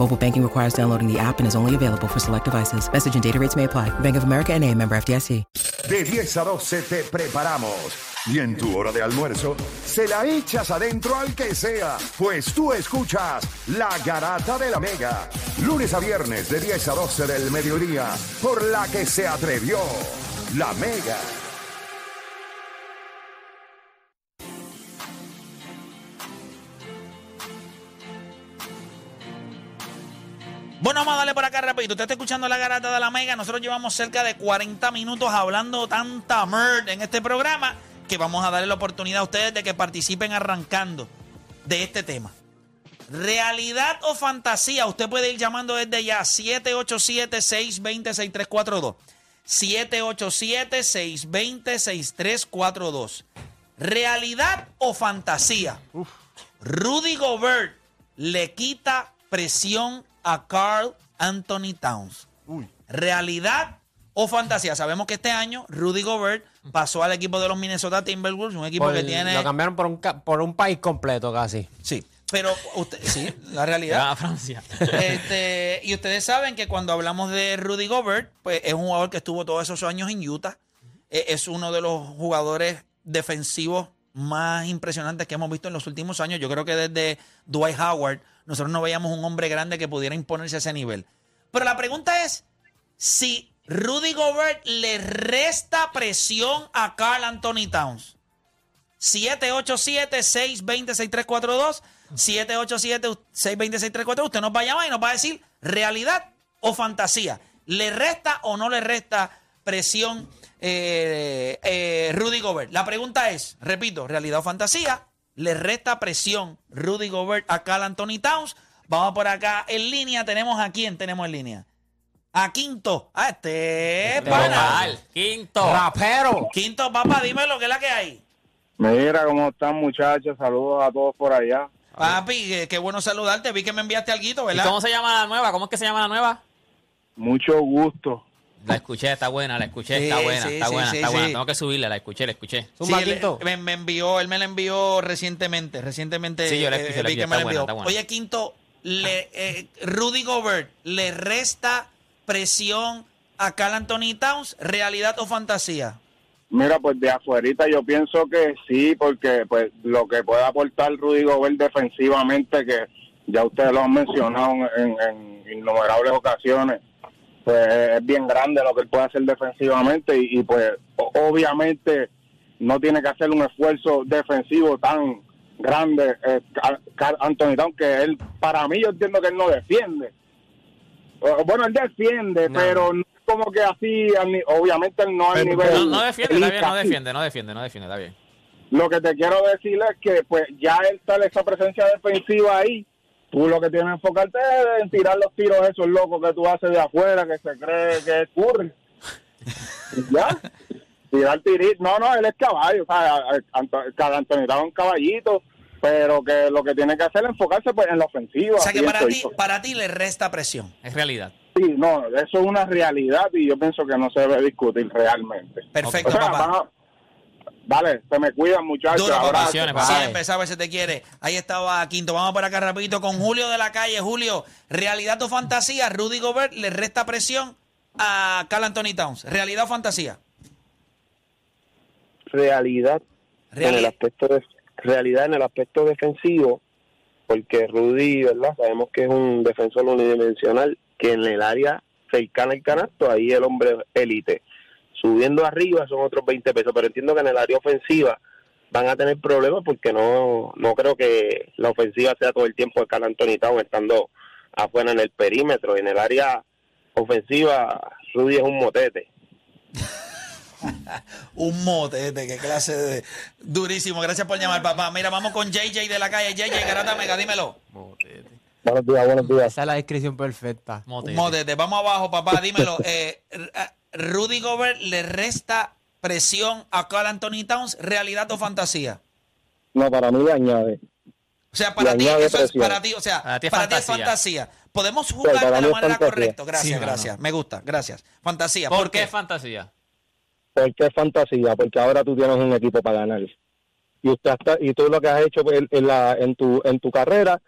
Mobile banking requires downloading the app and is only available for select devices. Message and data rates may apply. Bank of America and a member FDIC. De 10 a 12 te preparamos. Y en tu hora de almuerzo, se la echas adentro al que sea, pues tú escuchas La Garata de la Mega. Lunes a viernes de 10 a 12 del mediodía, por la que se atrevió La Mega. Bueno, vamos a darle por acá rapidito. Usted está escuchando la garata de la Mega. Nosotros llevamos cerca de 40 minutos hablando tanta merd en este programa que vamos a darle la oportunidad a ustedes de que participen arrancando de este tema. ¿Realidad o fantasía? Usted puede ir llamando desde ya 787-620-6342. 787-620-6342. ¿Realidad o fantasía? Rudy Gobert le quita presión a Carl Anthony Towns. ¿Realidad o fantasía? Sabemos que este año Rudy Gobert pasó al equipo de los Minnesota Timberwolves, un equipo Por- que tiene... Lo cambiaron por un, por un país completo casi. Sí, pero usted, sí, la realidad. a Francia. Este, y ustedes saben que cuando hablamos de Rudy Gobert, pues es un jugador que estuvo todos esos años en Utah. Eh, Es uno de los jugadores defensivos más impresionantes que hemos visto en los últimos años. Yo creo que desde Dwight Howard nosotros no veíamos un hombre grande que pudiera imponerse a ese nivel. Pero la pregunta es si Rudy Gobert le resta presión a Carl Anthony Towns. 787-620-6342. 787-620-6342. Usted nos va a llamar y nos va a decir realidad o fantasía. ¿Le resta o no le resta presión eh, eh, Rudy Gobert? La pregunta es, repito, realidad o fantasía. ¿Le resta presión Rudy Gobert a Carl Anthony Towns? Vamos por acá en línea. Tenemos a quién tenemos en línea. A Quinto. A este pana. Local, quinto. ¡Rapero! Quinto, papá, dime lo que es la que hay. Mira cómo están muchachos, saludos a todos por allá. Papi, qué, qué bueno saludarte. Vi que me enviaste algo, ¿Y ¿verdad? cómo se llama la nueva? ¿Cómo es que se llama la nueva? Mucho gusto. La escuché, está buena, la escuché, Sí, está buena, sí, está sí, buena, sí, está buena. Tengo que subirla, la escuché, la escuché. Él- Quinto. me, me envió, él me la envió recientemente, recientemente. Sí, yo la eh, escuché, la vi que escuché, me la está buena, envió. está buena. Oye, Quinto, le, eh, Rudy Gobert le resta presión a Carl Anthony Towns, realidad o fantasía. Mira, pues de afuerita yo pienso que sí, porque pues lo que puede aportar Rudy Gobert defensivamente, que ya ustedes lo han mencionado en, en innumerables ocasiones, pues es bien grande lo que él puede hacer defensivamente y, y, pues obviamente no tiene que hacer un esfuerzo defensivo tan grande eh, Anthony Towns, que él, para mí yo entiendo que él no defiende. O- Bueno, él defiende, No. pero no es como que así, obviamente él no al nivel... No, no defiende, está bien, no defiende, no defiende, no defiende, está bien. Lo que te quiero decir es que pues ya él sale esa presencia defensiva ahí. Tú lo que tienes que enfocarte es en tirar los tiros esos locos que tú haces de afuera, que se cree que es Curry. Ya. Tirar tiritos. No, no, él es caballo. O sea, Anto- cada Antonio estaba un caballito, pero que lo que tiene que hacer es enfocarse pues, en la ofensiva. O sea que para ti, para ti le resta presión. Es realidad. Sí, no, eso es una realidad y yo pienso que no se debe discutir realmente. Perfecto, O sea, papá. Vale, se me cuidan muchachos. Duro, papá. papá. Siempre sabes si te quiere. Ahí estaba Quinto. Vamos por acá rapidito con Julio de la calle. Julio, realidad o fantasía, Rudy Gobert le resta presión a Carl Anthony Towns. ¿Realidad o fantasía? realidad en el Realidad. aspecto de, realidad en el aspecto defensivo porque Rudy verdad sabemos que es un defensor unidimensional que en el área cercana al canasto ahí el hombre élite Subiendo arriba son otros 20 pesos, pero entiendo que en el área ofensiva van a tener problemas porque no, no creo que la ofensiva sea todo el tiempo de Carl Anthony Towns estando afuera en el perímetro. En el área ofensiva, Rudy es un motete. Un motete, qué clase de. Durísimo, gracias por llamar, papá. Mira, vamos con JJ de la calle. JJ, Garata Mega, dímelo. Buenos días, buenos días. Esa es la descripción perfecta. Motete. Motete, vamos abajo, papá, dímelo. Eh, R- a- Rudy Gobert le resta presión a Carl Anthony Towns, realidad o fantasía. No, para mí le añade. O sea, para ti, eso es para ti, o sea, Para ti es para ti es fantasía. Podemos jugar para de la manera fantasía. correcta. Gracias, Sí, gracias. Me gusta, gracias. Fantasía. ¿Por qué fantasía? porque es fantasía, porque ahora tú tienes un equipo para ganar. Y usted está, y tú lo que has hecho en, en la, en tu en tu carrera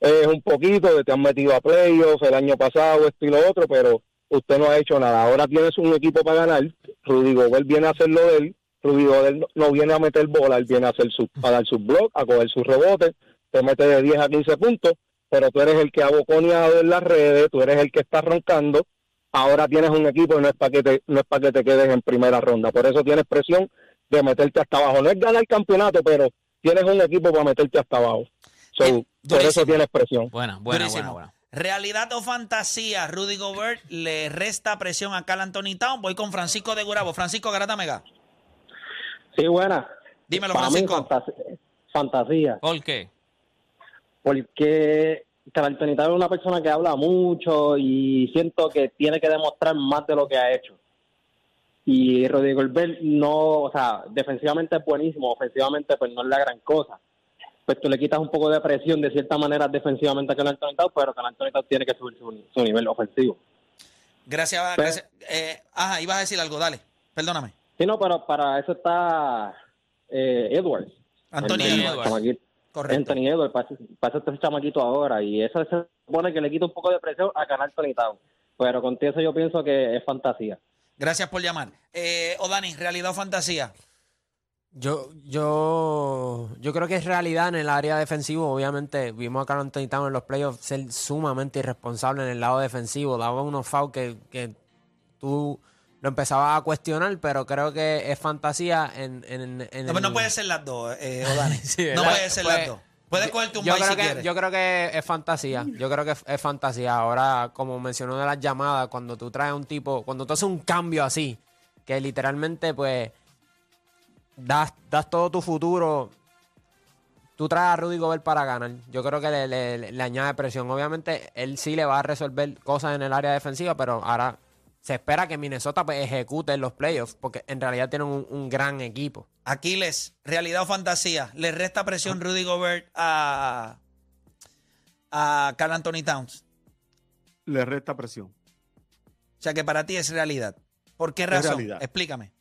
es un poquito de te han metido a playoffs el año pasado, esto y lo otro, pero usted no ha hecho nada. Ahora tienes un equipo para ganar. Rudy Gobert viene a hacer lo de él. Rudy Gobert no, no viene a meter bola, él viene a hacer su, a dar sus blogs, a coger sus rebotes, te mete de 10 a 15 puntos, pero tú eres el que ha boconeado en las redes, tú eres el que está roncando ahora tienes un equipo y no es para que te, no es para que te quedes en primera ronda. Por eso tienes presión de meterte hasta abajo. No es ganar el campeonato, pero tienes un equipo para meterte hasta abajo. So, Bien, por eso tienes presión. Buena, buena, buena, buena. Realidad o fantasía, Rudy Gobert le resta presión a Carl Anthony Towns. Voy con Francisco de Gurabo. Francisco Garata Mega. Sí, buena. Dímelo, Para mí, Francisco. fantas- fantasía. ¿Por qué? Porque Carltonita es una persona que habla mucho y siento que tiene que demostrar más de lo que ha hecho. Y Rodrigo Gobert no, o sea, defensivamente es buenísimo, ofensivamente pues no es la gran cosa. Pues tú le quitas un poco de presión de cierta manera defensivamente a Carltonita, pero Carltonita tiene que subir su, su nivel ofensivo. Gracias. gracias. Eh, ajá, ibas a decir algo, dale. Perdóname. Sí, no, pero para eso está eh, Edwards. Anthony Edwards. Correcto. Anthony Edwards, pasa, este chamaquito ahora y eso se supone que le quita un poco de presión a ganar Tony Town. Pero con eso yo pienso que es fantasía. Gracias por llamar. Eh, o Dani, realidad o fantasía. Yo, yo, yo creo que es realidad en el área defensivo. Obviamente, vimos a Carl Anthony en los playoffs ser sumamente irresponsable en el lado defensivo. Daba unos fouls que, que tú lo empezabas a cuestionar, pero creo que es fantasía en, en, en No, pero no el- puede ser las dos, eh, o Dani. Sí, no puede ser Pues, las dos. Puedes cogerte un yo creo si que, quieres. Yo creo que es fantasía. Yo creo que es, es fantasía. Ahora, como mencionó de las llamadas, cuando tú traes un tipo, cuando tú haces un cambio así, que literalmente, pues, das, das todo tu futuro. Tú traes a Rudy Gobert para ganar. Yo creo que le, le- le añade presión. Obviamente, él sí le va a resolver cosas en el área defensiva, pero ahora se espera que Minnesota pues, ejecute en los playoffs, porque en realidad tienen un, un gran equipo. Aquiles, realidad o fantasía. Le resta presión Rudy Gobert a, a Carl Anthony Towns. Le resta presión. O sea que para ti es realidad. ¿Por qué Es razón? realidad. Explícame.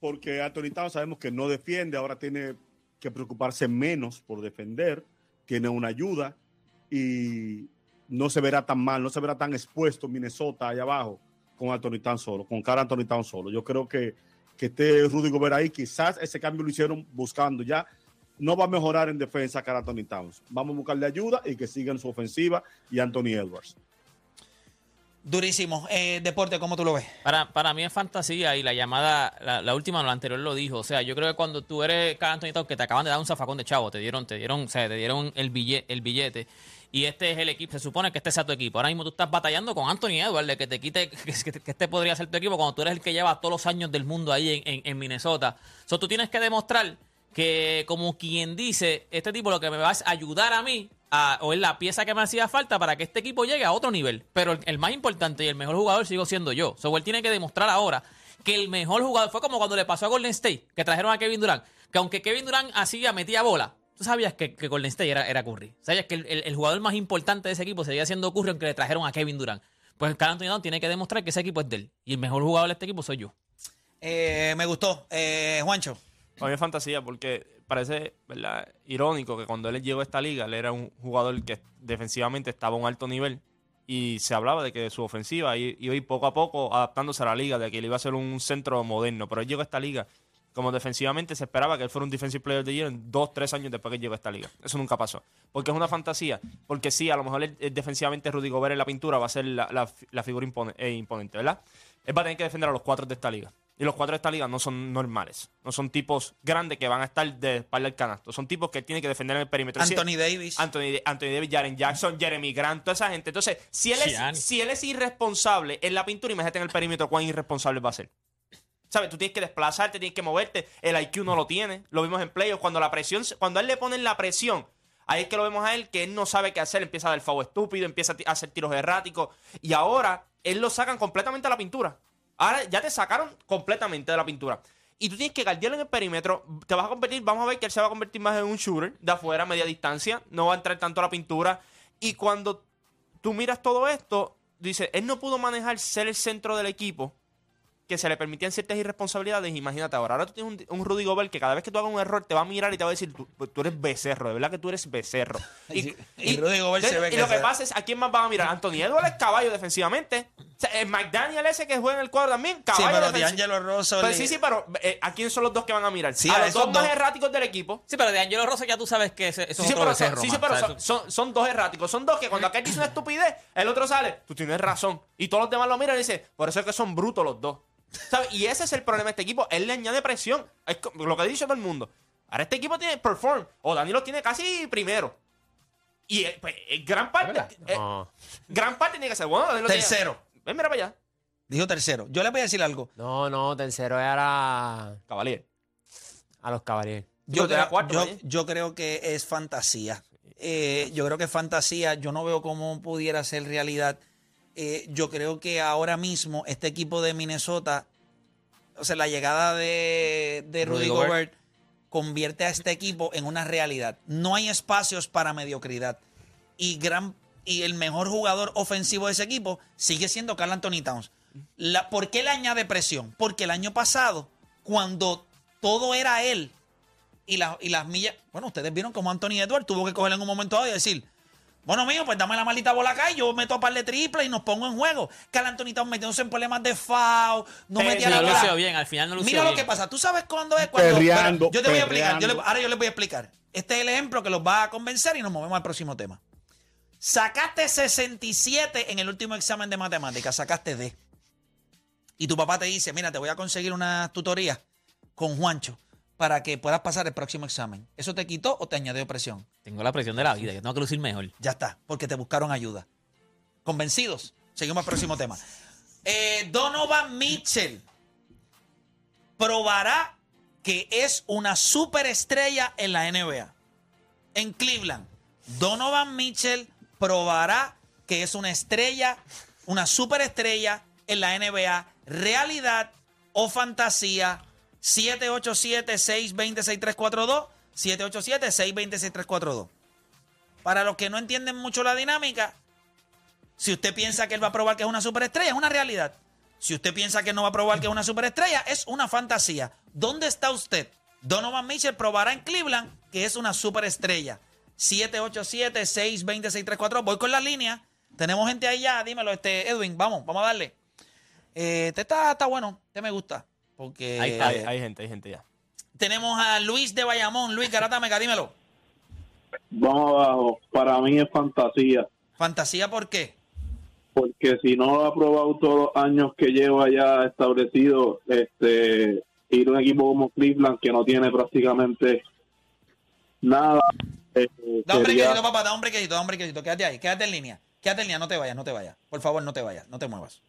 Porque Anthony Towns sabemos que no defiende, ahora tiene que preocuparse menos por defender, tiene una ayuda y no se verá tan mal, no se verá tan expuesto Minnesota allá abajo con Anthony Towns solo, con cara Anthony Towns solo. Yo creo que, que esté Rudy Gobert ahí, quizás ese cambio lo hicieron buscando ya. No va a mejorar en defensa cara Anthony Towns. Vamos a buscarle ayuda y que sigan su ofensiva y Anthony Edwards. Durísimo. Eh, deporte, ¿cómo tú lo ves? Para, para mí es fantasía y la llamada, la, última, la anterior lo dijo. O sea, yo creo que cuando tú eres Carl Anthony Towns, que te acaban de dar un zafacón de chavo, te dieron, te dieron, o sea, te dieron el billete, el billete. Y este es el equipo, se supone que este sea tu equipo. Ahora mismo tú estás batallando con Anthony Edwards, de que te quite, que, que- este podría ser tu equipo cuando tú eres el que lleva todos los años del mundo ahí en, en- Minnesota. So, tú tienes que demostrar que, como quien dice, este tipo lo que me va es ayudar a mí, a- o es la pieza que me hacía falta para que este equipo llegue a otro nivel. Pero el, el más importante y el mejor jugador sigo siendo yo. So, él tiene que demostrar ahora que el mejor jugador fue como cuando le pasó a Golden State, que trajeron a Kevin Durant. Que aunque Kevin Durant hacía, metía bola, tú sabías que, que Golden State era, era Curry. Sabías que el, el- el jugador más importante de ese equipo seguía siendo Curry, aunque le trajeron a Kevin Durant. Pues Carl Anthony tiene que demostrar que ese equipo es de él. Y el mejor jugador de este equipo soy yo. Eh, me gustó. Eh, Juancho. Para mí es fantasía porque parece ¿verdad? irónico que cuando él llegó a esta liga, él era un jugador que defensivamente estaba a un alto nivel y se hablaba de que su ofensiva iba a ir poco a poco adaptándose a la liga, de que él iba a ser un centro moderno. Pero él llegó a esta liga como defensivamente se esperaba que él fuera un Defensive Player the Year en dos, tres años después que llegó a esta liga. Eso nunca pasó. Porque es una fantasía. Porque sí, a lo mejor él- defensivamente Rudy Gobert en la pintura va a ser la, la fi- la figura eh, imponente, ¿verdad? Él va a tener que defender a los cuatro de esta liga. Y los cuatro de esta liga no son normales. No son tipos grandes que van a estar de espalda al canasto. Son tipos que tienen que defender en el perímetro. Si- Anthony Davis. Anthony, Anthony Davis, Jaren Jackson, Jeremy Grant, toda esa gente. Entonces, si él, Gianni. es, si él es irresponsable en la pintura, imagínate en el perímetro cuán irresponsable va a ser. ¿Sabes? Tú tienes que desplazarte, tienes que moverte. El IQ no lo tiene. Lo vimos en playoffs. Cuando la presión, cuando a él le ponen la presión, ahí es que lo vemos a él que él no sabe qué hacer. Empieza a dar foul estúpido, empieza a hacer tiros erráticos. Y ahora, él lo sacan completamente a la pintura. Ahora ya te sacaron completamente de la pintura. Y tú tienes que guardiarlo en el perímetro. Te vas a convertir, vamos a ver que él se va a convertir más en un shooter de afuera, media distancia. No va a entrar tanto a la pintura. Y cuando tú miras todo esto, dice, él no pudo manejar ser el centro del equipo, que se le permitían ciertas irresponsabilidades. Imagínate ahora, ahora tú tienes un, un Rudy Gobert que cada vez que tú hagas un error te va a mirar y te va a decir, tú, tú eres becerro, de verdad que tú eres becerro. Y- y Rudy Gobert se ve y que lo que pasa es, ¿a quién más van a mirar? Anthony Edwards es caballo defensivamente. O sea, el McDaniel ese que juega en el cuadro también, Sí, caballo pero defensi- D'Angelo Russell. Pero sí, sí, pero eh, ¿a quién son los dos que van a mirar? Sí, a a los dos más erráticos del equipo. Sí, pero de Angelo Rosa ya tú sabes que ese, eso Sí, sí, es otro pero, son, becerro sí, sí, pero O sea, son, eso- son- son dos erráticos. Son dos que cuando aquel dice una estupidez, el otro sale. Tú tienes razón. Y todos los demás lo miran y dicen, por eso es que son brutos los dos. ¿Sabes? Y ese es el problema de este equipo. Él le añade presión. Es lo que ha dicho todo el mundo. Ahora este equipo tiene perform. O Dani lo tiene casi primero. Y eh, pues, eh, gran parte. eh, No, gran parte tiene que ser bueno. Lo tiene- Tercero. Ven, mira para allá. Dijo tercero. Yo le voy a decir algo. no, no, tercero era Caballero. a los caballeros. Yo creo, cuarto, yo- vaya. yo creo que es fantasía. Eh, yo creo que es fantasía. Yo no veo cómo pudiera ser realidad. Eh, yo creo que ahora mismo este equipo de Minnesota, o sea, la llegada de, de Rudy, Rudy Gobert. Gobert. convierte a este equipo en una realidad. No hay espacios para mediocridad. Y, gran, y el mejor jugador ofensivo de ese equipo sigue siendo Carl Anthony Towns. La, ¿Por qué le añade presión? Porque el año pasado, cuando todo era él, y, las y las millas. Bueno, ustedes vieron como Anthony Edwards tuvo que coger en un momento dado y decir: Bueno, mío, pues dame la maldita bola acá y yo meto a par de triple y nos pongo en juego. Carl Anthony Towns metiéndose en problemas de foul, no Pero metía no la lo bola. lució bien, al final no lució Mira lo bien. que pasa. ¿Tú sabes cuándo es? Cuando, Perreando, yo te voy a explicar. yo le- perreando. ahora yo les voy a explicar. Este es el ejemplo que los va a convencer y nos movemos al próximo tema. Sacaste 67 en el último examen de matemáticas. Sacaste D. Y tu papá te dice, mira, te voy a conseguir una tutoría con Juancho para que puedas pasar el próximo examen. ¿Eso te quitó o te añadió presión? Tengo la presión de la vida, yo tengo que lucir mejor. Ya está, porque te buscaron ayuda. ¿Convencidos? Seguimos al próximo tema. Eh, Donovan Mitchell probará que es una superestrella en la NBA. En Cleveland, Donovan Mitchell probará que es una estrella, una superestrella en la NBA. Realidad o fantasía. 787-620-6342. 787-620-6342. Para los que no entienden mucho la dinámica, si usted piensa que él va a probar que es una superestrella, es una realidad. Si usted piensa que no va a probar que es una superestrella, es una fantasía. ¿Dónde está usted? Donovan Mitchell probará en Cleveland que es una superestrella. 787-620-634. Voy con la línea. Tenemos gente ahí ya. Dímelo, este Edwin. Vamos, vamos a darle. Eh, este está, está bueno. Este me gusta. Porque hay, hay gente, hay gente ya. tenemos a Luis de Bayamón. Luis Garata Mega, dímelo. Vamos abajo. Para mí es fantasía. Fantasía, ¿por qué? porque si no lo ha probado todos los años que lleva ya establecido, este, ir a un equipo como Cleveland que no tiene prácticamente nada. eh, Da un brequecito, papá, da un brequecito, da un brequecito. Quédate ahí, quédate en línea. Quédate en línea, no te vayas, no te vayas. Por favor, no te vayas, no te muevas.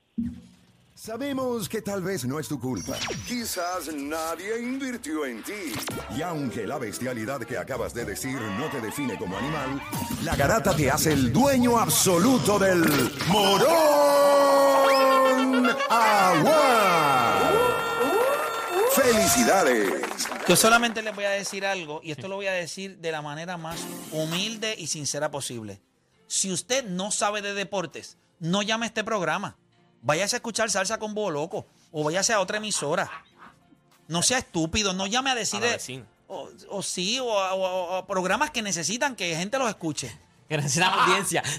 Sabemos que tal vez no es tu culpa. Quizás nadie invirtió en ti. Y aunque la bestialidad que acabas de decir no te define como animal, la garata te hace el dueño absoluto del morón agua. ¡Felicidades! Yo solamente les voy a decir algo, y esto lo voy a decir de la manera más humilde y sincera posible. Si usted no sabe de deportes, no llame a este programa. Váyase a escuchar salsa con Bobo Loco o váyase a otra emisora. No sea estúpido, no llame a decir o, o sí, o a, o programas que necesitan que gente los escuche. Que necesitan audiencia.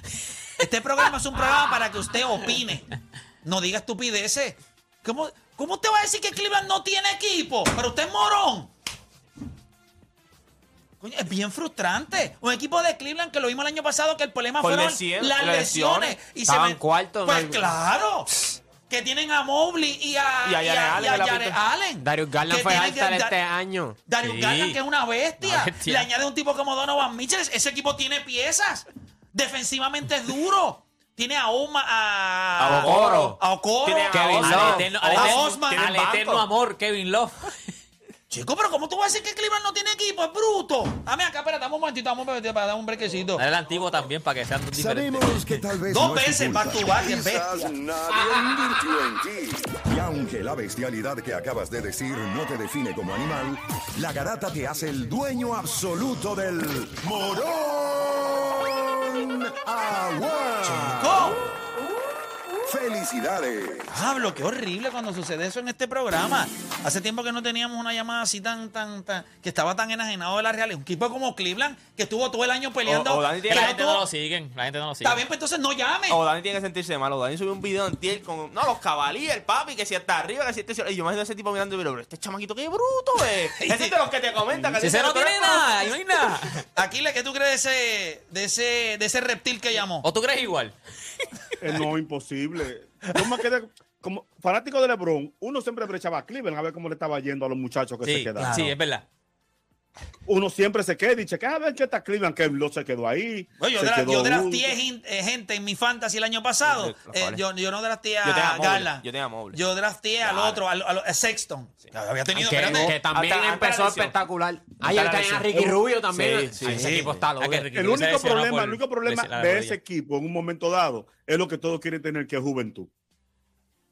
Este programa es un programa para que usted opine. No diga estupideces. ¿Cómo, ¿Cómo usted va a decir que Cleveland no tiene equipo? Pero usted es morón. Coño, es bien frustrante. Un equipo de Cleveland que lo vimos el año pasado que el problema Por fueron lesión- las lesiones. lesiones. Y Estaban ven- cuartos, Pues ¿no? claro. que tienen a Mobley y a, Y a Jared Allen y a Jared. Allen. Darius Garland fue alta este año. Darius Sí. Garland, que es una bestia. Le añade un tipo como Donovan Mitchell. Ese equipo tiene piezas. Defensivamente es duro. Tiene a Oma, a, A Okoro. a Okoro. Tiene a Kevin Osman. Love. Al eterno, al al amor, Kevin Love. Chico, pero ¿cómo tú vas a decir que Cleveland no tiene equipo? Es bruto. Dame acá, espérate, dame un momentito, dame un momentito para dar un brequecito. Dale el antiguo también para que sean diferentes. Sabemos que tal vez Dos no veces back to back, nadie en ti. Y aunque la bestialidad que acabas de decir no te define como animal, la garata te hace el dueño absoluto del morón agua. ¡Oh! ¡Felicidades! Pablo, qué horrible cuando sucede eso en este programa. Hace tiempo que no teníamos una llamada así tan, tan, tan, que estaba tan enajenado de la realidad. Un equipo como Cleveland, que estuvo todo el año peleando. O- o Dani tiene Que la gente no lo siguen. La gente no lo sigue. Está bien, pues entonces no llame. O Dani tiene que sentirse malo. Dani subió un video en tiel con. No, los cabalíes, el papi, que si está arriba, que si este. Y yo imagino a ese tipo mirando, pero, pero este chamaquito, qué bruto, eh. Ese es de los que te comentan. que Si no tiene nada, no hay nada. Aquiles, ¿qué tú crees de ese, de ese, de ese reptil que llamó? ¿O tú crees igual? Eh, no, imposible. Yo me quedé como fanático de LeBron. Uno siempre brechaba a Cleveland a ver cómo le estaba yendo a los muchachos que se Sí, quedaron. sí, es verdad. Uno siempre se queda y dice, que a ver qué está Cleveland, que no se quedó ahí. Bueno, yo, se dra- quedó yo eh, gente en mi fantasy el año pasado. Los Eh, yo, yo no drafteé a Yo tenía a Mobley, Garland. yo. Yo drafteé al otro, al, al- a Sexton. Que había tenido, Que, que también Hasta- empezó espectacular. La tenía a. Ricky Rubio también. Sí, sí. Ay, ese Sí. equipo está Ah, loco. que El único problema, por el único problema de ese equipo en un momento dado es lo que todos quieren tener, que es juventud.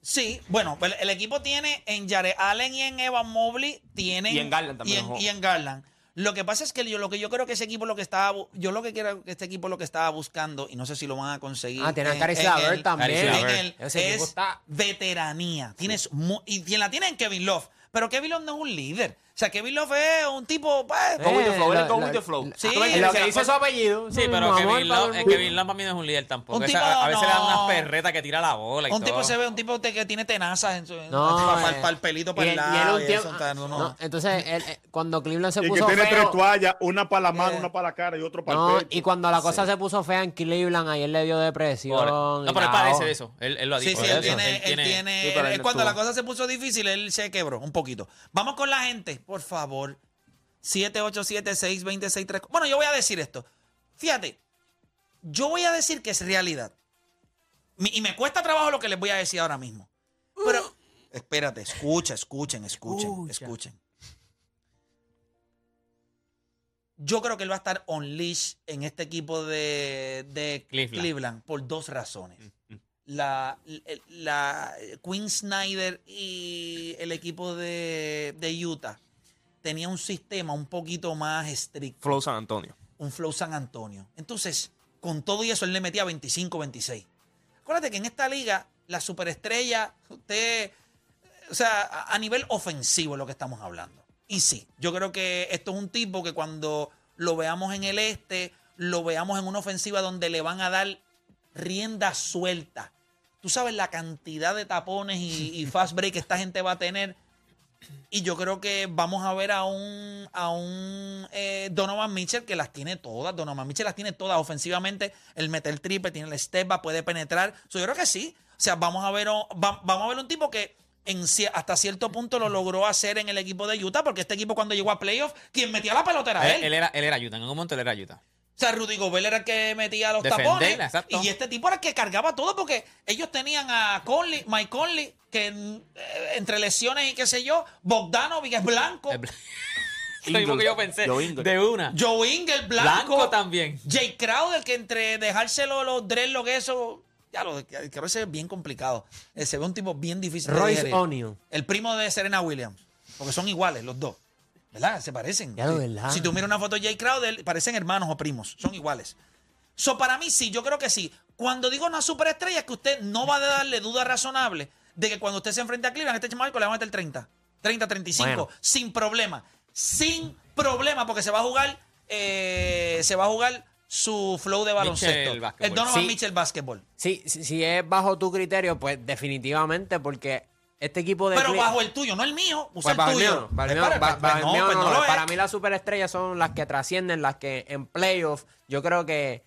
Sí, bueno, pues el equipo tiene en Jared Allen y en Evan Mobley, tienen Y en Garland también, y en, ojo. y en Garland. Lo que pasa es que yo lo que yo creo que ese equipo lo que estaba yo lo que quiero que este equipo lo que estaba buscando y no sé si lo van a conseguir. Ah, tiene a en- Caris también. en el-. Ese es está- veteranía. Tienes mu- y quien la tiene en Kevin Love, pero Kevin Love no es un líder. O sea, Kevin Love es un tipo pues, Go with the flow, él es Eh, go la- with the flow. Sí, Es lo que se- dice su apellido. Sí, pero Kevin para Love, eh. Kevin Love para mí no es un líder tampoco. Un Esa- tipo, a veces le dan no. unas perretas que tira la bola y un tipo se ve un tipo te- que tiene tenazas en su No, para, eh, el pelito y para el él- y él lado. no, no. no, entonces, él, eh, cuando Cleveland se Y que puso tiene tres feo... toallas, una para la mano, Eh. una para la cara y otro para No, el pecho. y cuando la cosa se puso fea en Cleveland, ayer le dio depresión. No, pero él padece de eso. Él, lo ha dicho. sí, él tiene, tiene, Sí, él no cuando la cosa se puso difícil, él se quebró un poquito. Vamos con la gente, por favor. 787-626-3. Bueno, yo voy a decir esto. Fíjate, yo voy a decir que es realidad. Y me cuesta trabajo lo que les voy a decir ahora mismo. Pero, espérate, escucha, escuchen, escuchen, escuchen. Yo creo que él va a estar on leash en este equipo de, de Cleveland. Cleveland por dos razones. La, la, la- Quinn Snyder y el equipo de, de Utah tenía un sistema un poquito más estricto, Flow San Antonio. un flow San Antonio. Entonces, con todo y eso, él le metía 25, 26. Acuérdate que en esta liga, la superestrella, usted, o sea, a, a nivel ofensivo es lo que estamos hablando. Y sí, yo creo que esto es un tipo que cuando lo veamos en el este, lo veamos en una ofensiva donde le van a dar rienda suelta. Tú sabes la cantidad de tapones y, y fast break que esta gente va a tener. Y yo creo que vamos a ver a un, a un eh, Donovan Mitchell que las tiene todas. Donovan Mitchell las tiene todas ofensivamente. El meter triple, tiene el step, back, puede penetrar. So, yo creo que sí. O sea, vamos a ver, o- va- vamos a ver un tipo que en, hasta cierto punto lo logró hacer en el equipo de Utah, porque este equipo cuando llegó a playoff, quien metía la pelota era él. Él, él era, él era Utah. En algún momento él era Utah. O sea, Rudy Gobert era el que metía los Defender, tapones. exacto. Y este tipo era el que cargaba todo porque ellos tenían a Conley, Mike Conley, que eh, entre lesiones y qué sé yo, Bogdanovic es blanco, Es Lo mismo que yo pensé. Joe. De una. Joe Ingles blanco, Blanco también. Jay Crowder, que entre dejárselo los dreadlocks, eso, ya lo creo que es bien complicado. Eh, se ve un tipo bien difícil de Royce. O'Neal. El primo de Serena Williams. Porque son iguales los dos. ¿Verdad? Se parecen. Ya lo verdad. Si tú miras una foto de Jay Crowder, parecen hermanos o primos. Son iguales. So, para mí sí, yo creo que sí. Cuando digo una superestrella es que usted no va a darle duda razonable de que cuando usted se enfrente a Cleveland, este chamaco le va a meter 30. 30, 35. Bueno. Sin problema. Sin problema, porque se va a jugar, eh, se va a jugar su flow de baloncesto. Mitchell el Donovan Sí. Mitchell Basketball. Sí, si, si es bajo tu criterio, pues definitivamente, porque este equipo de Pero bajo el tuyo, no el mío. Usa Pues bajo el el tuyo. mío, no, bajo el mío, ba- bajo el no, mío pues no no lo lo es. es. Para mí las superestrellas son las que trascienden, las que en playoffs yo creo que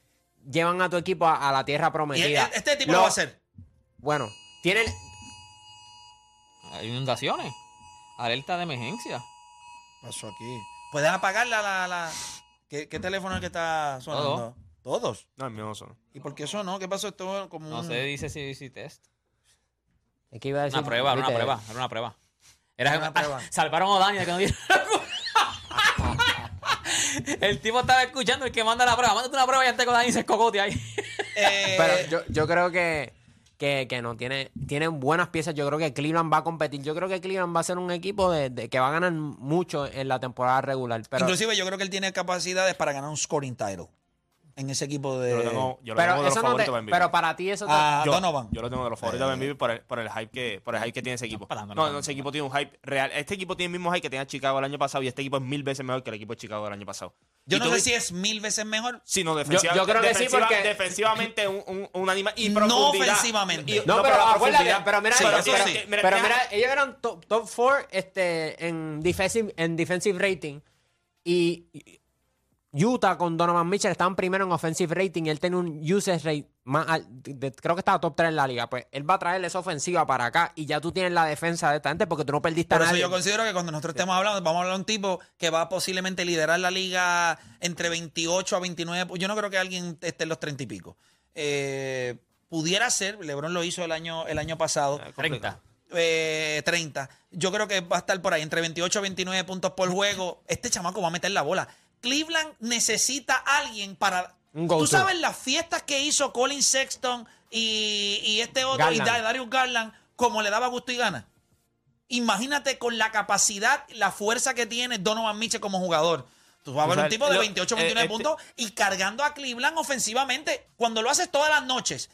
llevan a tu equipo a, a la tierra Y prometida. este tipo lo va a hacer. Bueno, tienen Hay inundaciones. Alerta de emergencia. pasó aquí? ¿Pueden apagar la... la, la- ¿Qué, qué teléfono es el que está sonando? ¿Todos? No, el mío no son. ¿Y por qué eso no? ¿Qué pasó? Esto como No un- sé, dice si, si test. Es que iba a decir, Una prueba, era una prueba, era una prueba. Era Era una prueba. salvaron a Daniel que no dieron la cu- El tipo estaba escuchando el que manda la prueba. Mándate una prueba y antes con Dani se escocote ahí. Eh, Pero yo, yo creo que, que, que no tiene, tienen buenas piezas. Yo creo que Cleveland va a competir. Yo creo que Cleveland va a ser un equipo de, de- que va a ganar mucho en la temporada regular. Pero, Inclusive yo creo que él tiene capacidades para ganar un scoring title en ese equipo de... Yo lo tengo, yo lo pero tengo de los eso no te- favoritos MVP. pero para ti eso te- a yo, Donovan. yo lo tengo de los favoritos de MVP por el, por el hype que por el hype que tiene ese equipo. No, no, no, ese equipo tiene un hype real. Este equipo tiene el mismo hype que tenía Chicago el año pasado y este equipo es mil veces mejor que el equipo de Chicago del año pasado. Yo no tú sé si es mil veces mejor. Sí, no, defensiva, yo creo que sí, porque- defensivamente un, un, un animal y No ofensivamente. Y- No, pero acuérdate, pero mira, Sí, pero, sí. pero mira, ellos eran top, top four este, en, defensive, en defensive rating y Utah con Donovan Mitchell estaban primero en offensive rating y él tiene un usage rate más al- de- de- creo que estaba top 3 en la liga. Pues él va a traer esa ofensiva para acá y ya tú tienes la defensa de esta gente porque tú no perdiste Por a eso nadie. yo considero que cuando nosotros estemos hablando, vamos a hablar de un tipo que va a posiblemente liderar la liga entre 28 a 29. Yo no creo que alguien esté en los 30 y pico. Eh, pudiera ser, LeBron lo hizo el año, el año pasado. 30. eh, 30. Yo creo que va a estar por ahí, entre 28 a 29 puntos por juego. Este chamaco va a meter la bola. Cleveland necesita a alguien para. Tú sabes las fiestas que hizo Colin Sexton y, y este otro, y Garland. Darius Garland, como le daba gusto y gana. Imagínate con la capacidad, la fuerza que tiene Donovan Mitchell como jugador. Tú vas a O ver sea, un tipo de lo- 28, eh, 29 este- puntos y cargando a Cleveland ofensivamente. Cuando lo haces todas las noches,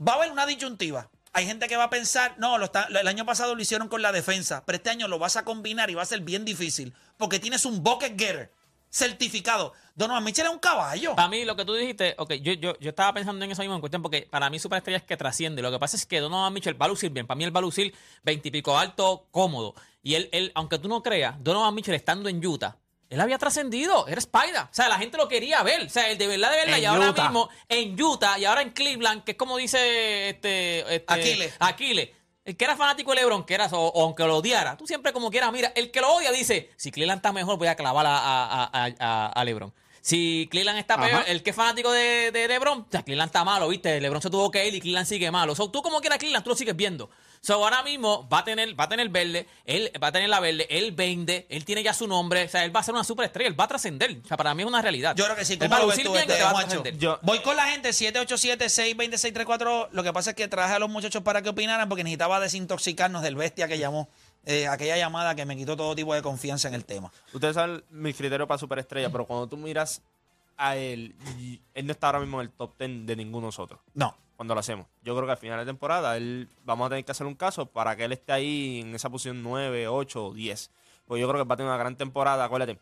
va a haber una disyuntiva. Hay gente que va a pensar, no, lo está- el año pasado lo hicieron con la defensa, pero este año lo vas a combinar y va a ser bien difícil porque tienes un bucket getter certificado. Donovan Mitchell es un caballo. Para mí, lo que tú dijiste, ok, yo, yo, yo estaba pensando en eso mismo en cuestión, porque para mí superestrella es que trasciende. Lo que pasa es que Donovan Mitchell va a lucir bien. Para mí él va a lucir veintipico alto, cómodo. Y él, él, aunque tú no creas, Donovan Mitchell estando en Utah, él había trascendido, era Spider. O sea, la gente lo quería ver. O sea, él de verdad, de verdad. En y ahora Utah. mismo en Utah y ahora en Cleveland, que es como dice este, este Aquiles. Aquiles. El que era fanático de LeBron, que era, o, aunque lo odiara, tú siempre como quieras, mira, el que lo odia dice, si Cleveland está mejor, voy a clavar a- a- a- a LeBron. Si Cleveland está peor, el que es fanático de, de LeBron, o sea, Cleveland está malo, ¿viste? LeBron se tuvo que ir y Cleveland sigue malo. So, tú como quieras Cleveland, tú lo sigues viendo. So, ahora mismo va a tener, va a tener verde, él va a tener la verde, él vende, él tiene ya su nombre, o sea, él va a ser una superestrella, él va a trascender. O sea, para mí es una realidad. Yo creo que sí. Él ¿Cómo va a lo ves tú, bien, este, Juancho? trascender. Yo- Voy con la gente, 787-626-342. Lo que pasa es que traje a los muchachos para que opinaran porque necesitaba desintoxicarnos del bestia que llamó. Eh, aquella llamada que me quitó todo tipo de confianza en el tema. Ustedes saben mi criterio para superestrella, pero cuando tú miras a él, y- él no está ahora mismo en el top 10 de ninguno de nosotros. No. Cuando lo hacemos. Yo creo que al final de temporada él, vamos a tener que hacer un caso para que él esté ahí en esa posición 9, 8 o 10. Porque yo creo que va a tener una gran temporada. Acuérdate,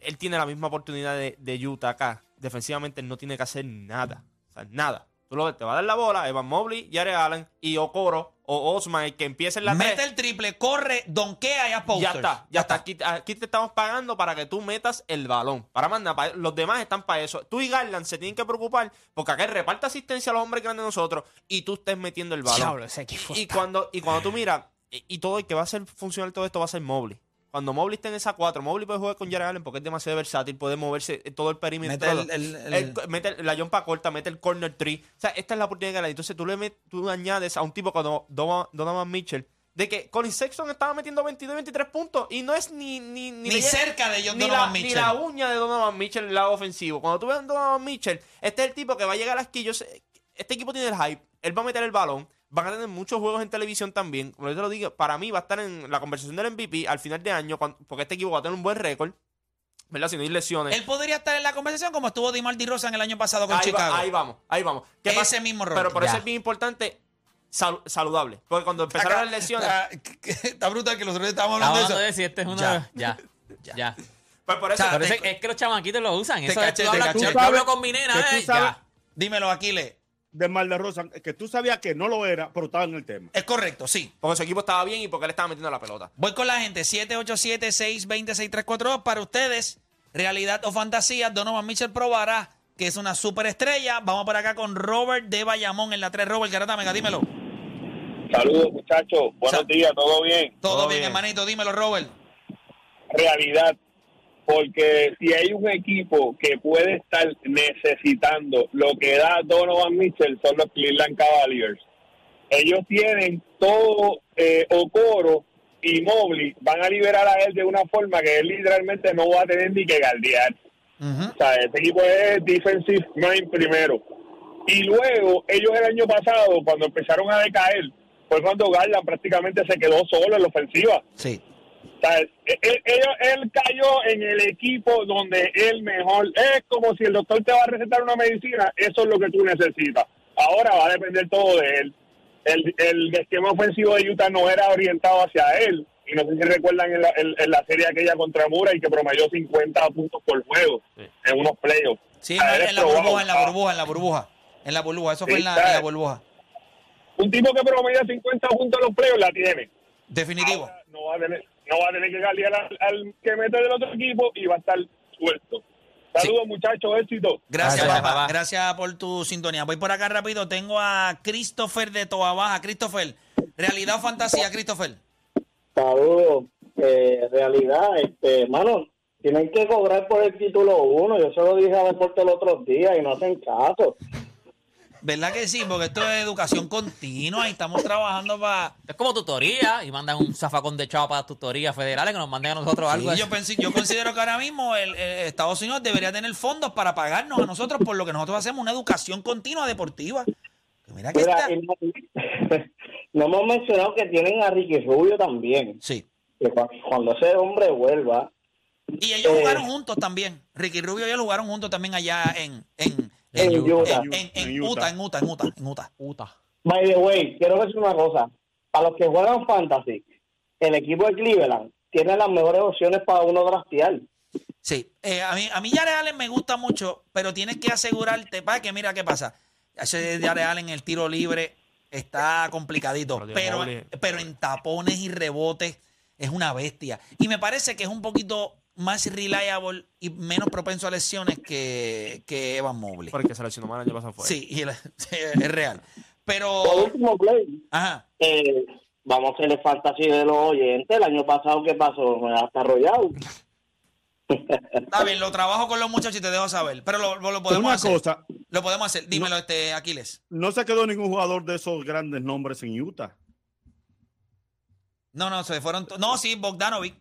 él tiene la misma oportunidad de, de Utah acá. Defensivamente él no tiene que hacer nada. O sea, nada. Tú lo ves, te va a dar la bola, Evan Mobley, Jared Allen y Okoro o Osman, el que empiece en la Mete el triple, corre, donkea y a Ya posters. está, ya está. Aquí, aquí te estamos pagando para que tú metas el balón. Para mandar, para- los demás están para eso. Tú y Garland se tienen que preocupar porque acá reparte asistencia a los hombres grandes de nosotros y tú estés metiendo el balón. Diablo, ese equipo y, cuando, y cuando tú miras, y, y todo el que va a hacer funcionar todo esto va a ser Mobley. Cuando Mobley esté en esa 4, Mobley puede jugar con Jared Allen porque es demasiado versátil, puede moverse todo el perímetro. Mete el- el- el- mete la jumpa corta, mete el corner tree. O sea, esta es la oportunidad que le. Entonces tú le met- tú añades a un tipo como Donovan, Mitchell de que Colin Sexton estaba metiendo 22 23 puntos y no es ni ni, Ni cerca de John ni Donovan la, Mitchell. Ni la uña de Donovan Mitchell en el lado ofensivo. Cuando tú ves a Donovan Mitchell, este es el tipo que va a llegar aquí. Yo sé- este equipo tiene el hype. Él va a meter el balón. Van a tener muchos juegos en televisión también. Como yo te lo digo, para mí va a estar en la conversación del MVP al final de año, cuando- porque este equipo va a tener un buen récord. ¿Verdad? Si no hay lesiones. Él podría estar en la conversación como estuvo Dimar Rosa en el año pasado con ahí, va- Chicago. ahí vamos, ahí vamos. ¿Qué Ese pasa? mismo rol. Pero por eso es bien importante sal- saludable. Porque cuando empezaron Acá- las lesiones. ah, Está brutal que los otros estábamos Estamos hablando hablando de de eso. si este es uno. Ya. Ya, ya. ya. Pues por eso. O sea, Pero te- ese- es que los chamaquitos lo usan. te Eso es, caché, tú te hablas- caché. yo Tú sabes hablo con mi nena, eh, ya. Dímelo, Aquiles. De Mar de Rosa, que tú sabías que no lo era, pero estaba en el tema. Es correcto, sí. Porque su equipo estaba bien y porque él estaba metiendo la pelota. Voy con la gente, 787-620-6342 para ustedes. Realidad o fantasía, Donovan Mitchell probará que es una superestrella. Vamos por acá con Robert de Bayamón en la 3. Robert Garata Mega, dímelo. Saludos, muchachos. Buenos Sa- días, ¿todo bien? Todo, Todo bien, bien. hermanito, dímelo, Robert. Realidad. Porque si hay un equipo que puede estar necesitando lo que da Donovan Mitchell son los Cleveland Cavaliers. Ellos tienen todo eh, Okoro y Mobley. Van a liberar a él de una forma que él literalmente no va a tener ni que. Ujú. O sea, ese equipo es defensive mind primero. Y luego, ellos el año pasado, cuando empezaron a decaer, fue cuando Garland prácticamente se quedó solo en la ofensiva. Sí. O sea, él, él- él- él cayó en el equipo donde él mejor. Es como si el doctor te va a recetar una medicina, eso es lo que tú necesitas. Ahora va a depender todo de él. El, el esquema ofensivo de Utah no era orientado hacia él. Y no sé si recuerdan en la, en- en la serie aquella contra Mura y que promedió 50 puntos por juego en unos playoffs. Sí, en, la burbuja, en la burbuja, en la burbuja. En la burbuja, eso fue en la, ¿sabes? en la burbuja. Un tipo que promedia 50 puntos en los playoffs la tiene. Definitivo. Ahora no va a tener, no va a tener que galear al, al que mete del otro equipo y va a estar suelto. Saludos, muchachos, éxito. Gracias, Gracias, papá. papá. Gracias por tu sintonía. Voy por acá rápido. Tengo a Christopher de Toa Baja. Christopher, ¿realidad o fantasía, Christopher? Saludos. Eh, realidad, este, mano, tienen que cobrar por el título uno. Yo se lo dije a Deporte el otro día y no hacen caso. ¿Verdad que sí? Porque esto es educación continua y estamos trabajando para... Es como tutoría y mandan un zafacón de chavo para tutorías federales que nos manden a nosotros algo. yo, pensé- yo considero que ahora mismo el, el Estados Unidos debería tener fondos para pagarnos a nosotros por lo que nosotros hacemos, una educación continua deportiva. Mira que Mira, está... no, hemos mencionado que tienen a Ricky Rubio también. Sí. Que cuando ese hombre vuelva, Y ellos Eh, jugaron juntos también. Ricky Rubio y ellos jugaron juntos también allá en... en En en, Utah. en- en- en En Utah, en Utah, en Utah, en Utah. By the way, quiero decir una cosa. Para los que juegan fantasy, el equipo de Cleveland tiene las mejores opciones para uno draftear. Sí, eh, a mí, a mí Jared Allen me gusta mucho, pero tienes que asegurarte, para que mira qué pasa. Ese Jared Allen, el tiro libre, está complicadito, Pero pero en tapones y rebotes es una bestia. Y me parece que es un poquito más reliable y menos propenso a lesiones que, que Evan Mobley. Porque se lesionó mal el año pasado fue. Sí, y el- sí, es real. Pero, Por último, play. ajá, Eh, vamos a hacer el fantasy de los oyentes. El año pasado, ¿qué pasó? Hasta arrollado. está bien, lo trabajo con los muchachos y te dejo saber. Pero lo, lo podemos Una hacer. cosa, Lo podemos hacer. Dímelo, este Aquiles. no se quedó ningún jugador de esos grandes nombres en Utah. No, no, se fueron. No, sí, Bogdanovic.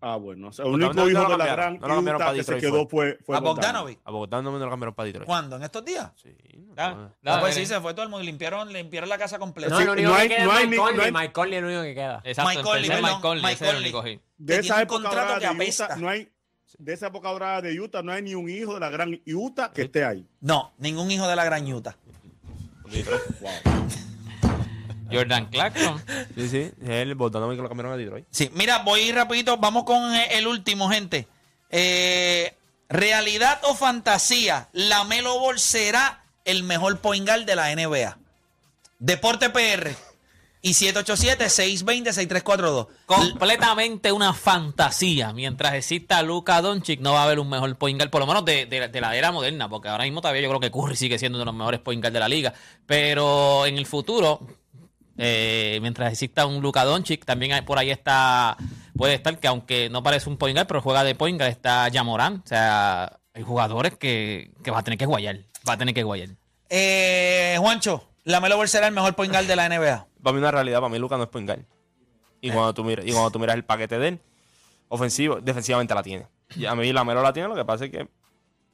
Ah, bueno. o sea, el único no- no hijo lo de la gran no lo cambiaron Utah para que se quedó fue, fue a Bogdanovic. A Bogotá no lo cambiaron para Detroit. ¿Cuándo? ¿En estos días? Sí. no, Ah, no. no, pues sí, se fue todo el mundo. Limpiaron, limpiaron la casa completa. No, Sí, lo único no que hay- queda no es hay Mike ni- Conley. no hay- Mike Conley es el único que queda. Exacto, Mike Conley, Mike Conley, Mike ese es el Conley. único. De esa tiene un época que de. Utah, no hay, de esa época dorada de Utah, no hay ni un hijo de la gran Utah que esté ahí. No, ningún hijo de la gran Utah. Jordan Clarkson. Sí, sí. El que lo cambiaron a Detroit. Sí, mira, voy rapidito. Vamos con eh, el último, gente. Eh, realidad o fantasía, la Melo Ball será el mejor point guard de la NBA. Deporte PR y 787-620-6342. Completamente una fantasía. Mientras exista Luka Doncic, no va a haber un mejor point guard, por lo menos de, de- de la era moderna, porque ahora mismo todavía yo creo que Curry sigue siendo uno de los mejores point guard de la liga. Pero en el futuro, eh, mientras exista un Luka Doncic, también hay- por ahí está, puede estar que aunque no parece un point guard, pero juega de point guard, está Jamoran. O sea, hay jugadores que, que va a tener que guayar. Va a tener que guayar. Eh, Juancho, la Melo Ball será el mejor point guard de la NBA. Para mí una realidad, para mí Luca no es point guard. Y, cuando tú miras, y cuando tú miras el paquete de él, ofensivo, defensivamente la tiene. Y a mí la Melo la tiene, lo que pasa es que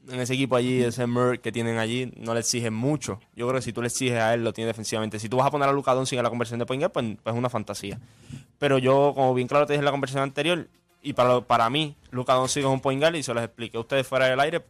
en ese equipo allí, ese Merck que tienen allí, no le exigen mucho. Yo creo que si tú le exiges a él, lo tiene defensivamente. Si tú vas a poner a Luca Doncic en la conversión de point guard, pues, pues es una fantasía. Pero yo, como bien claro te dije en la conversación anterior, y para, para mí, Luca Doncic es un point guard, y se los expliqué a ustedes fuera del aire,